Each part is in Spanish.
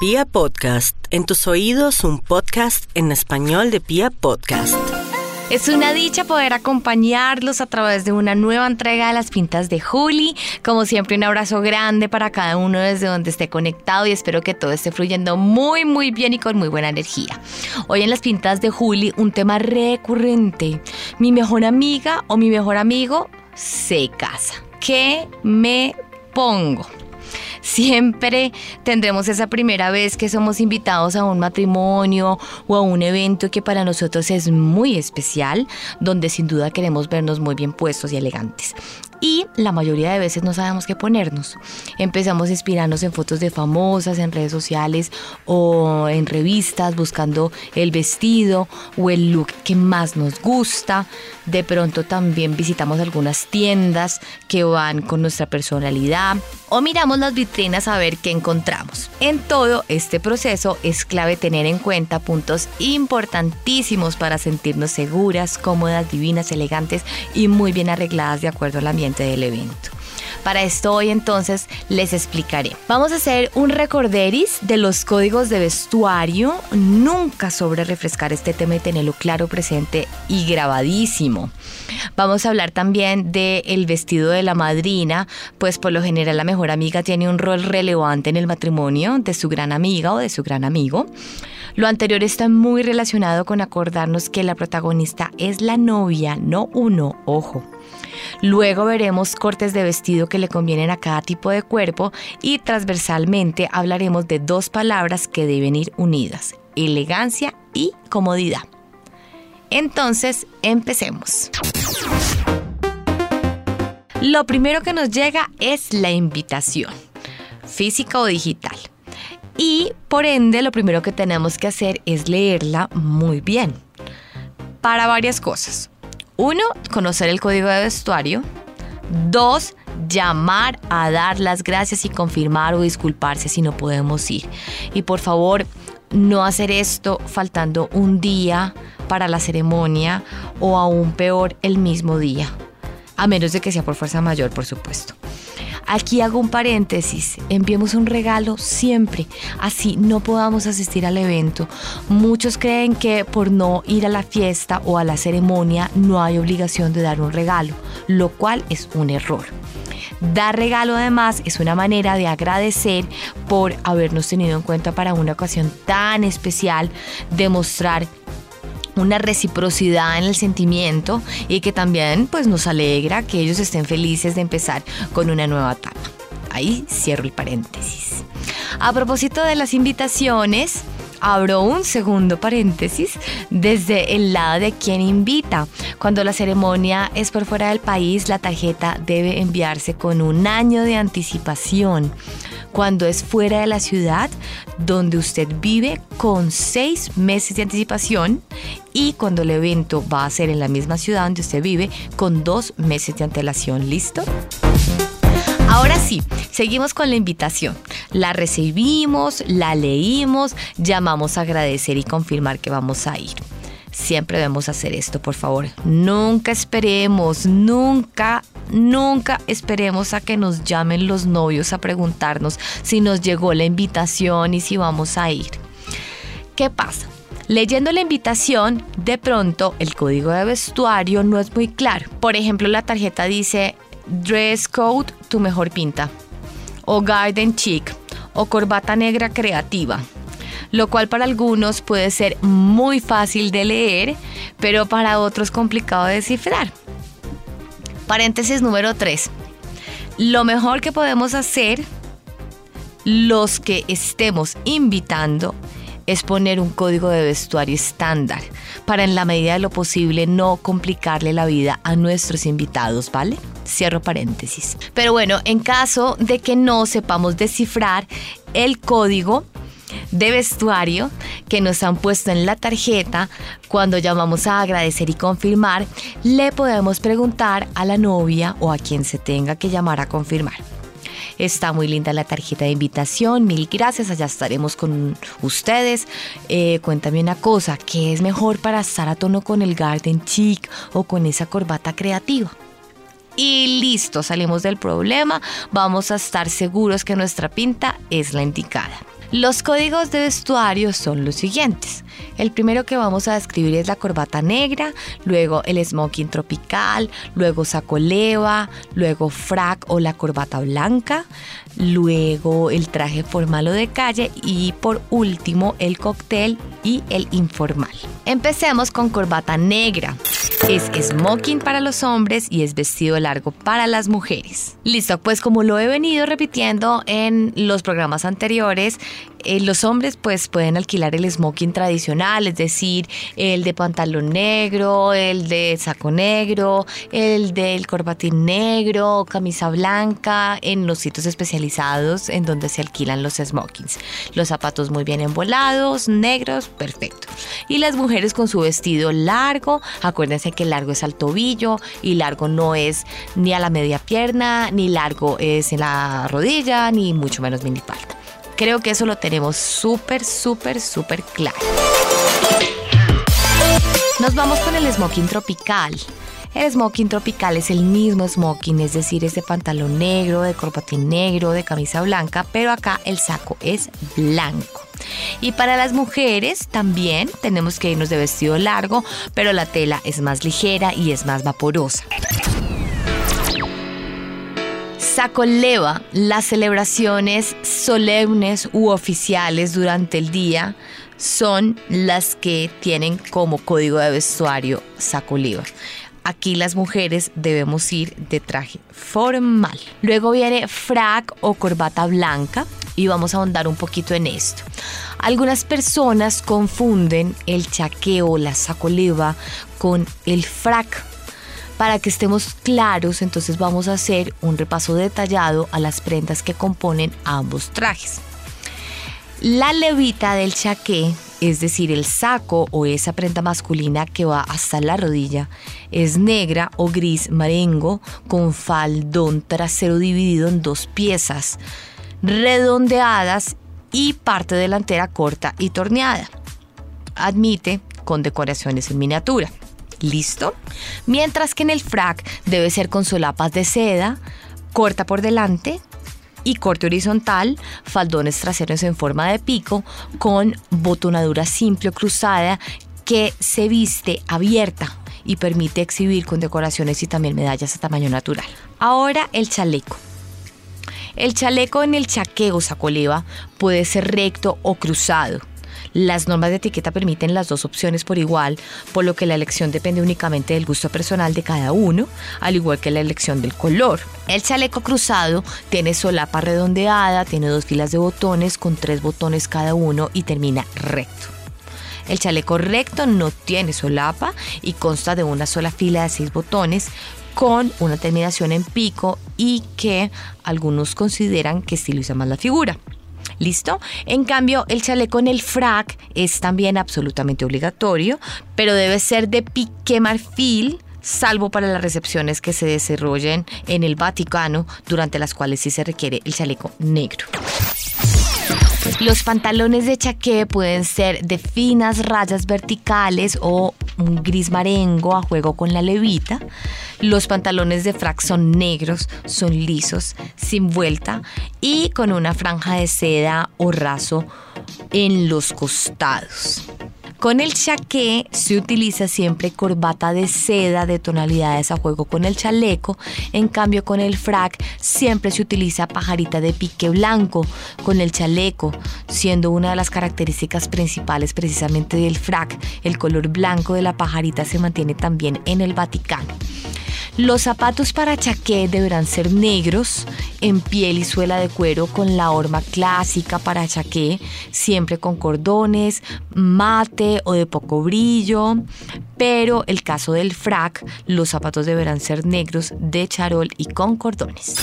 Pia Podcast, en tus oídos un podcast en español de Pia Podcast. Es una dicha poder acompañarlos a través de una nueva entrega de las pintas de Juli. Como siempre, un abrazo grande para cada uno desde donde esté conectado y espero que todo esté fluyendo muy, muy bien y con muy buena energía. Hoy en las pintas de Juli, un tema recurrente. Mi mejor amiga o mi mejor amigo se casa. ¿Qué me pongo? Siempre tendremos esa primera vez que somos invitados a un matrimonio o a un evento que para nosotros es muy especial, donde sin duda queremos vernos muy bien puestos y elegantes y la mayoría de veces no sabemos qué ponernos. Empezamos a inspirarnos en fotos de famosas, en redes sociales o en revistas, buscando el vestido o el look que más nos gusta. De pronto también visitamos algunas tiendas que van con nuestra personalidad o miramos las vitrinas a ver qué encontramos. En todo este proceso es clave tener en cuenta puntos importantísimos para sentirnos seguras, cómodas, divinas, elegantes y muy bien arregladas de acuerdo al ambiente del evento. Para esto hoy entonces les explicaré. Vamos a hacer un recorderis de los códigos de vestuario. Nunca sobre refrescar este tema y tenerlo claro, presente y grabadísimo. Vamos a hablar también del el vestido de la madrina, pues por lo general la mejor amiga tiene un rol relevante en el matrimonio de su gran amiga o de su gran amigo. Lo anterior está muy relacionado con acordarnos que la protagonista es la novia, no uno, ojo. Luego veremos cortes de vestido que le convienen a cada tipo de cuerpo y transversalmente hablaremos de dos palabras que deben ir unidas, elegancia y comodidad. Entonces, empecemos. Lo primero que nos llega es la invitación, física o digital. Y por ende, lo primero que tenemos que hacer es leerla muy bien. Para varias cosas. Uno, conocer el código de vestuario. Dos, llamar a dar las gracias y confirmar o disculparse si no podemos ir. Y por favor, no hacer esto faltando un día para la ceremonia o aún peor el mismo día. A menos de que sea por fuerza mayor, por supuesto. Aquí hago un paréntesis, enviemos un regalo siempre, así no podamos asistir al evento. Muchos creen que por no ir a la fiesta o a la ceremonia no hay obligación de dar un regalo, lo cual es un error. Dar regalo además es una manera de agradecer por habernos tenido en cuenta para una ocasión tan especial, demostrar una reciprocidad en el sentimiento y que también pues nos alegra que ellos estén felices de empezar con una nueva etapa. Ahí cierro el paréntesis. A propósito de las invitaciones, abro un segundo paréntesis desde el lado de quien invita. Cuando la ceremonia es por fuera del país, la tarjeta debe enviarse con un año de anticipación cuando es fuera de la ciudad donde usted vive con seis meses de anticipación y cuando el evento va a ser en la misma ciudad donde usted vive con dos meses de antelación. ¿Listo? Ahora sí, seguimos con la invitación. La recibimos, la leímos, llamamos a agradecer y confirmar que vamos a ir. Siempre debemos hacer esto, por favor. Nunca esperemos, nunca Nunca esperemos a que nos llamen los novios a preguntarnos si nos llegó la invitación y si vamos a ir. ¿Qué pasa? Leyendo la invitación, de pronto el código de vestuario no es muy claro. Por ejemplo, la tarjeta dice dress code, tu mejor pinta, o garden chic, o corbata negra creativa lo cual para algunos puede ser muy fácil de leer, pero para otros complicado de descifrar. Paréntesis número 3. Lo mejor que podemos hacer los que estemos invitando es poner un código de vestuario estándar para en la medida de lo posible no complicarle la vida a nuestros invitados, ¿vale? Cierro paréntesis. Pero bueno, en caso de que no sepamos descifrar el código, de vestuario que nos han puesto en la tarjeta, cuando llamamos a agradecer y confirmar, le podemos preguntar a la novia o a quien se tenga que llamar a confirmar. Está muy linda la tarjeta de invitación, mil gracias, allá estaremos con ustedes. Eh, cuéntame una cosa, ¿qué es mejor para estar a tono con el Garden Chic o con esa corbata creativa? y listo, salimos del problema, vamos a estar seguros que nuestra pinta es la indicada. Los códigos de vestuario son los siguientes. El primero que vamos a describir es la corbata negra, luego el smoking tropical, luego saco leva, luego frac o la corbata blanca, luego el traje formal o de calle y por último el cóctel y el informal. Empecemos con corbata negra. Es smoking para los hombres y es vestido largo para las mujeres. Listo, pues como lo he venido repitiendo en los programas anteriores, eh, los hombres pues pueden alquilar el smoking tradicional, es decir, el de pantalón negro, el de saco negro, el del corbatín negro, camisa blanca, en los sitios especializados en donde se alquilan los smokings. Los zapatos muy bien embolados, negros, perfecto. Y las mujeres con su vestido largo, acuérdense que largo es al tobillo y largo no es ni a la media pierna, ni largo es en la rodilla, ni mucho menos minifalda. Creo que eso lo tenemos súper, súper, súper claro. Nos vamos con el smoking tropical. El smoking tropical es el mismo smoking, es decir, es de pantalón negro, de corbatín negro, de camisa blanca, pero acá el saco es blanco. Y para las mujeres también tenemos que irnos de vestido largo, pero la tela es más ligera y es más vaporosa. Saco leva las celebraciones solemnes u oficiales durante el día son las que tienen como código de vestuario saco leva. Aquí las mujeres debemos ir de traje formal. Luego viene frac o corbata blanca y vamos a ahondar un poquito en esto. Algunas personas confunden el chaqueo, la saco leva con el frac para que estemos claros, entonces vamos a hacer un repaso detallado a las prendas que componen ambos trajes. La levita del chaqué, es decir, el saco o esa prenda masculina que va hasta la rodilla, es negra o gris marengo con faldón trasero dividido en dos piezas redondeadas y parte delantera corta y torneada. Admite con decoraciones en miniatura. ¿Listo? Mientras que en el frac debe ser con solapas de seda, corta por delante y corte horizontal, faldones traseros en forma de pico, con botonadura simple o cruzada que se viste abierta y permite exhibir con decoraciones y también medallas a tamaño natural. Ahora el chaleco. El chaleco en el chaqueo sacoleva puede ser recto o cruzado. Las normas de etiqueta permiten las dos opciones por igual, por lo que la elección depende únicamente del gusto personal de cada uno, al igual que la elección del color. El chaleco cruzado tiene solapa redondeada, tiene dos filas de botones con tres botones cada uno y termina recto. El chaleco recto no tiene solapa y consta de una sola fila de seis botones con una terminación en pico y que algunos consideran que estiliza más la figura. ¿Listo? En cambio, el chaleco en el frac es también absolutamente obligatorio, pero debe ser de pique marfil salvo para las recepciones que se desarrollen en el Vaticano, durante las cuales sí se requiere el chaleco negro. Los pantalones de chaqué pueden ser de finas rayas verticales o un gris marengo a juego con la levita. Los pantalones de frac son negros, son lisos, sin vuelta y con una franja de seda o raso en los costados. Con el chaqué se utiliza siempre corbata de seda de tonalidades a juego con el chaleco, en cambio con el frac siempre se utiliza pajarita de pique blanco con el chaleco, siendo una de las características principales precisamente del frac. El color blanco de la pajarita se mantiene también en el Vaticano. Los zapatos para chaqué deberán ser negros, en piel y suela de cuero con la horma clásica para chaqué, siempre con cordones, mate o de poco brillo. Pero el caso del frac, los zapatos deberán ser negros, de charol y con cordones.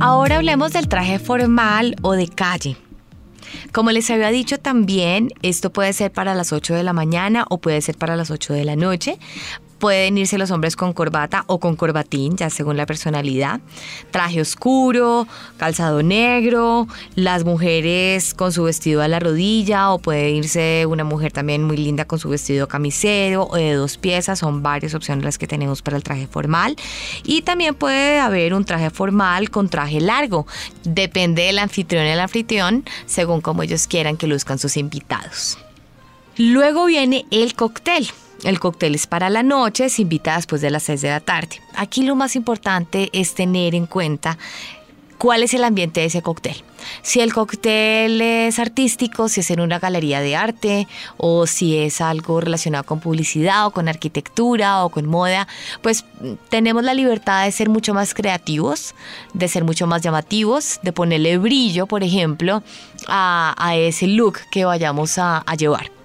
Ahora hablemos del traje formal o de calle. Como les había dicho también, esto puede ser para las 8 de la mañana o puede ser para las 8 de la noche. Pueden irse los hombres con corbata o con corbatín, ya según la personalidad. Traje oscuro, calzado negro, las mujeres con su vestido a la rodilla o puede irse una mujer también muy linda con su vestido camisero o de dos piezas. Son varias opciones las que tenemos para el traje formal. Y también puede haber un traje formal con traje largo. Depende del anfitrión y el anfitrión según como ellos quieran que luzcan sus invitados. Luego viene el cóctel. El cóctel es para la noche, se invita después de las 6 de la tarde. Aquí lo más importante es tener en cuenta cuál es el ambiente de ese cóctel. Si el cóctel es artístico, si es en una galería de arte o si es algo relacionado con publicidad o con arquitectura o con moda, pues tenemos la libertad de ser mucho más creativos, de ser mucho más llamativos, de ponerle brillo, por ejemplo, a, ese look que vayamos a llevar.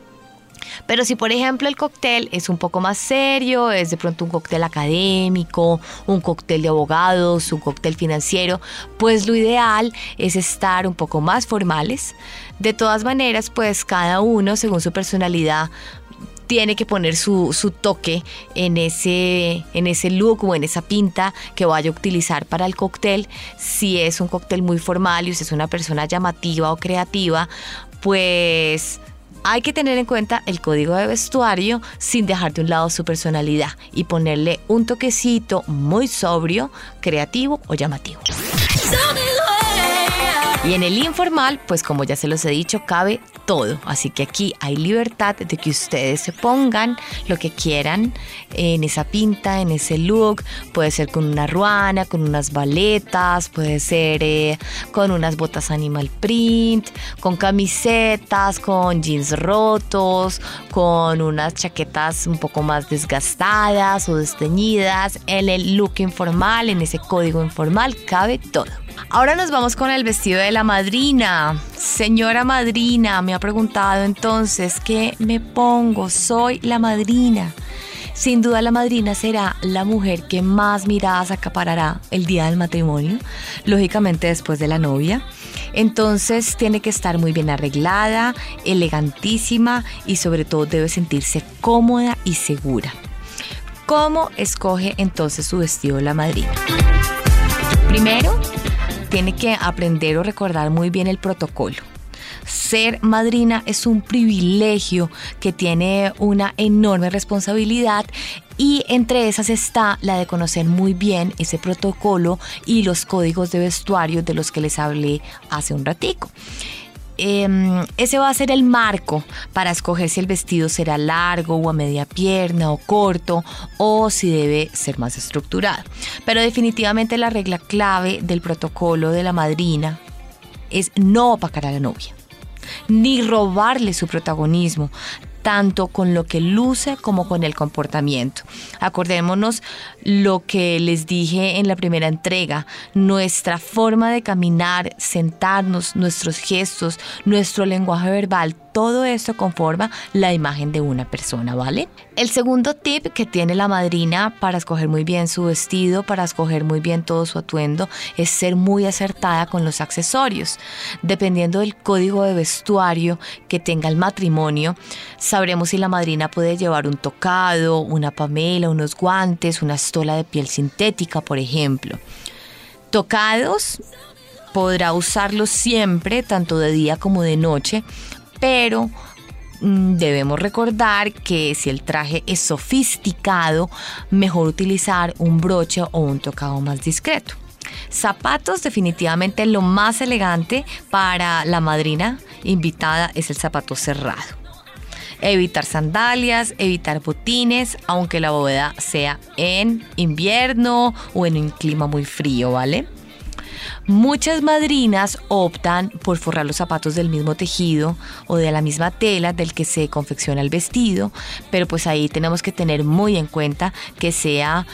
Pero si por ejemplo el cóctel es un poco más serio, es de pronto un cóctel académico, un cóctel de abogados, un cóctel financiero, pues lo ideal es estar un poco más formales. De todas maneras, pues cada uno, según su personalidad, tiene que poner su, toque en ese, en ese look o en esa pinta que vaya a utilizar para el cóctel. Si es un cóctel muy formal y usted es una persona llamativa o creativa, pues hay que tener en cuenta el código de vestuario sin dejar de un lado su personalidad y ponerle un toquecito muy sobrio, creativo o llamativo. Y en el informal, pues como ya se los he dicho, cabe todo. Así que aquí hay libertad de que ustedes se pongan lo que quieran en esa pinta, en ese look. Puede ser con una ruana, con unas baletas, puede ser eh, con unas botas animal print, con camisetas, con jeans rotos, con unas chaquetas un poco más desgastadas o desteñidas. En el look informal, en ese código informal, cabe todo. Ahora nos vamos con el vestido de la madrina. Señora madrina, me ha preguntado entonces, ¿qué me pongo? Soy la madrina. Sin duda la madrina será la mujer que más miradas acaparará el día del matrimonio, lógicamente después de la novia. Entonces tiene que estar muy bien arreglada, elegantísima y sobre todo debe sentirse cómoda y segura. ¿Cómo escoge entonces su vestido la madrina? Primero, tiene que aprender o recordar muy bien el protocolo. Ser madrina es un privilegio que tiene una enorme responsabilidad y entre esas está la de conocer muy bien ese protocolo y los códigos de vestuario de los que les hablé hace un ratico. Em, ese va a ser el marco para escoger si el vestido será largo o a media pierna o corto o si debe ser más estructurado. Pero definitivamente la regla clave del protocolo de la madrina es no opacar a la novia ni robarle su protagonismo, tanto con lo que luce como con el comportamiento. Acordémonos lo que les dije en la primera entrega, nuestra forma de caminar, sentarnos, nuestros gestos, nuestro lenguaje verbal, todo esto conforma la imagen de una persona, ¿vale? El segundo tip que tiene la madrina para escoger muy bien su vestido, para escoger muy bien todo su atuendo, es ser muy acertada con los accesorios. Dependiendo del código de vestuario que tenga el matrimonio, sabremos si la madrina puede llevar un tocado, una pamela, unos guantes, una estola de piel sintética, por ejemplo. Tocados podrá usarlos siempre, tanto de día como de noche, pero mm, debemos recordar que si el traje es sofisticado, mejor utilizar un broche o un tocado más discreto. Zapatos definitivamente lo más elegante para la madrina invitada es el zapato cerrado. Evitar sandalias, evitar botines, aunque la bóveda sea en invierno o en un clima muy frío, ¿vale? Muchas madrinas optan por forrar los zapatos del mismo tejido o de la misma tela del que se confecciona el vestido, pero pues ahí tenemos que tener muy en cuenta que sea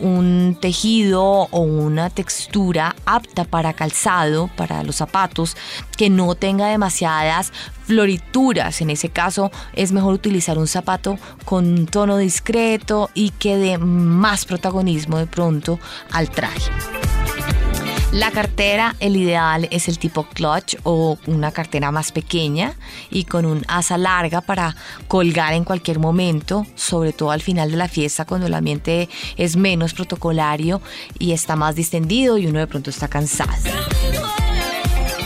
un tejido o una textura apta para calzado, para los zapatos, que no tenga demasiadas florituras. En ese caso es mejor utilizar un zapato con un tono discreto y que dé más protagonismo de pronto al traje. La cartera, el ideal es el tipo clutch o una cartera más pequeña y con un asa larga para colgar en cualquier momento, sobre todo al final de la fiesta cuando el ambiente es menos protocolario y está más distendido y uno de pronto está cansado.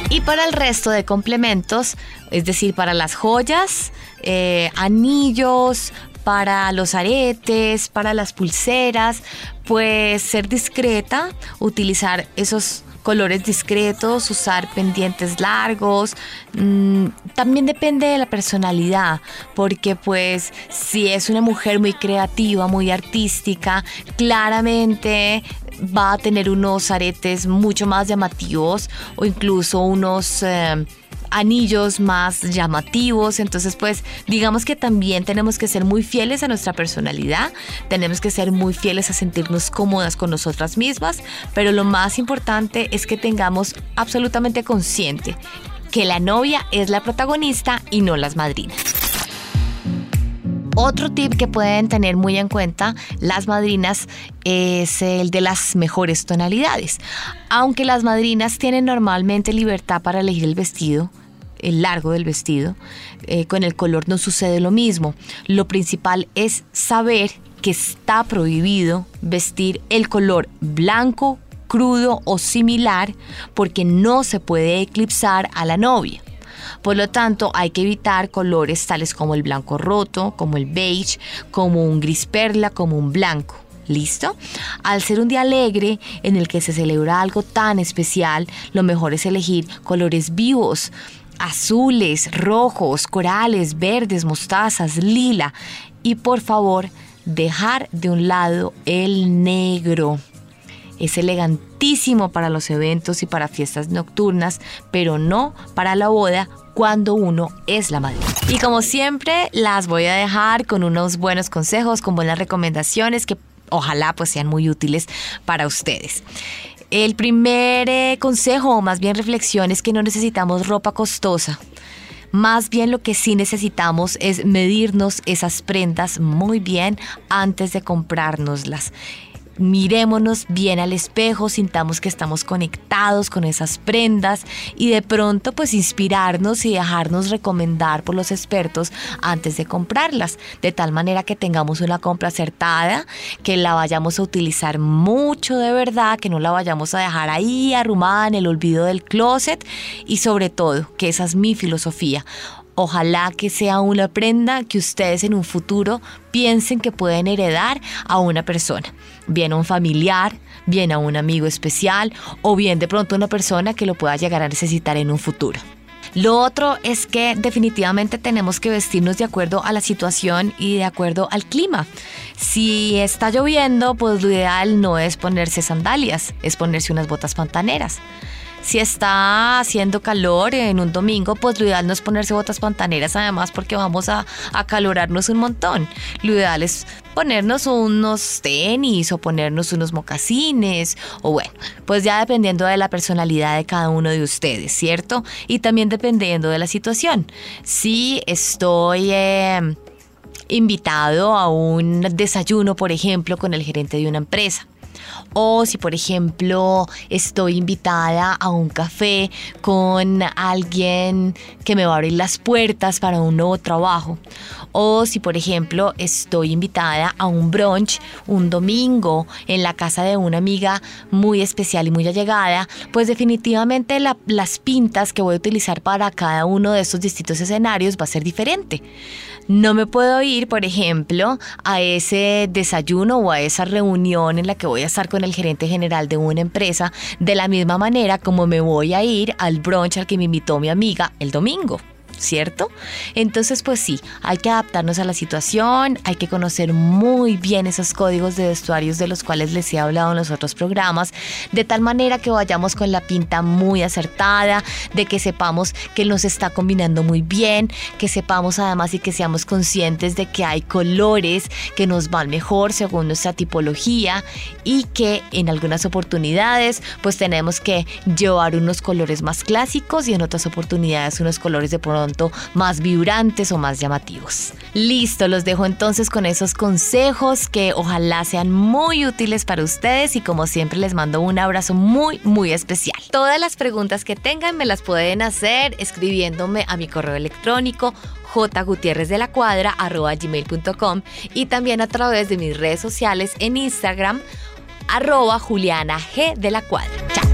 Y para el resto de complementos, es decir, para las joyas, eh, anillos, para los aretes, para las pulseras, pues ser discreta, utilizar esos colores discretos, usar pendientes largos. Mm, también depende de la personalidad, porque pues si es una mujer muy creativa, muy artística, claramente va a tener unos aretes mucho más llamativos o incluso unos... Eh, anillos más llamativos. Entonces, pues digamos que también tenemos que ser muy fieles a nuestra personalidad, tenemos que ser muy fieles a sentirnos cómodas con nosotras mismas, pero lo más importante es que tengamos absolutamente consciente que la novia es la protagonista y no las madrinas. Otro tip que pueden tener muy en cuenta las madrinas es el de las mejores tonalidades. Aunque las madrinas tienen normalmente libertad para elegir el vestido, el largo del vestido, eh, con el color no sucede lo mismo. Lo principal es saber que está prohibido vestir el color blanco, crudo o similar porque no se puede eclipsar a la novia. Por lo tanto, hay que evitar colores tales como el blanco roto, como el beige, como un gris perla, como un blanco. ¿Listo? Al ser un día alegre en el que se celebra algo tan especial, lo mejor es elegir colores vivos, azules, rojos, corales, verdes, mostazas, lila. Y por favor, dejar de un lado el negro. Es elegantísimo para los eventos y para fiestas nocturnas, pero no para la boda cuando uno es la madre. Y como siempre, las voy a dejar con unos buenos consejos, con buenas recomendaciones que ojalá pues sean muy útiles para ustedes. El primer eh, consejo, o más bien reflexión, es que no necesitamos ropa costosa. Más bien lo que sí necesitamos es medirnos esas prendas muy bien antes de comprárnoslas mirémonos bien al espejo, sintamos que estamos conectados con esas prendas y de pronto pues inspirarnos y dejarnos recomendar por los expertos antes de comprarlas, de tal manera que tengamos una compra acertada, que la vayamos a utilizar mucho de verdad, que no la vayamos a dejar ahí arrumada en el olvido del closet y sobre todo, que esa es mi filosofía, Ojalá que sea una prenda que ustedes en un futuro piensen que pueden heredar a una persona, bien a un familiar, bien a un amigo especial o bien de pronto a una persona que lo pueda llegar a necesitar en un futuro. Lo otro es que definitivamente tenemos que vestirnos de acuerdo a la situación y de acuerdo al clima. Si está lloviendo, pues lo ideal no es ponerse sandalias, es ponerse unas botas pantaneras. Si está haciendo calor en un domingo, pues lo ideal no es ponerse botas pantaneras, además porque vamos a acalorarnos un montón. Lo ideal es ponernos unos tenis o ponernos unos mocasines o bueno, pues ya dependiendo de la personalidad de cada uno de ustedes, ¿cierto? Y también dependiendo de la situación. Si estoy... Eh, invitado a un desayuno, por ejemplo, con el gerente de una empresa o si por ejemplo estoy invitada a un café con alguien que me va a abrir las puertas para un nuevo trabajo. O si por ejemplo estoy invitada a un brunch un domingo en la casa de una amiga muy especial y muy allegada, pues definitivamente las pintas que voy a utilizar para cada uno de estos distintos escenarios va a ser diferente. No me puedo ir, por ejemplo, a ese desayuno o a esa reunión en la que voy a estar con el gerente general de una empresa de la misma manera como me voy a ir al brunch al que me invitó mi amiga el domingo. ¿Cierto? Entonces, pues sí, hay que adaptarnos a la situación, hay que conocer muy bien esos códigos de vestuarios de los cuales les he hablado en los otros programas, de tal manera que vayamos con la pinta muy acertada, de que sepamos que nos está combinando muy bien, que sepamos además y que seamos conscientes de que hay colores que nos van mejor según nuestra tipología y que en algunas oportunidades pues tenemos que llevar unos colores más clásicos y en otras oportunidades unos colores de pronto más vibrantes o más llamativos. Listo, los dejo entonces con esos consejos que ojalá sean muy útiles para ustedes y como siempre les mando un abrazo muy, muy especial. Todas las preguntas que tengan me las pueden hacer escribiéndome a mi correo electrónico jgutierrez.de-la-cuadra@gmail.com y también a través de mis redes sociales en Instagram arroba Juliana G de la Cuadra. Chao.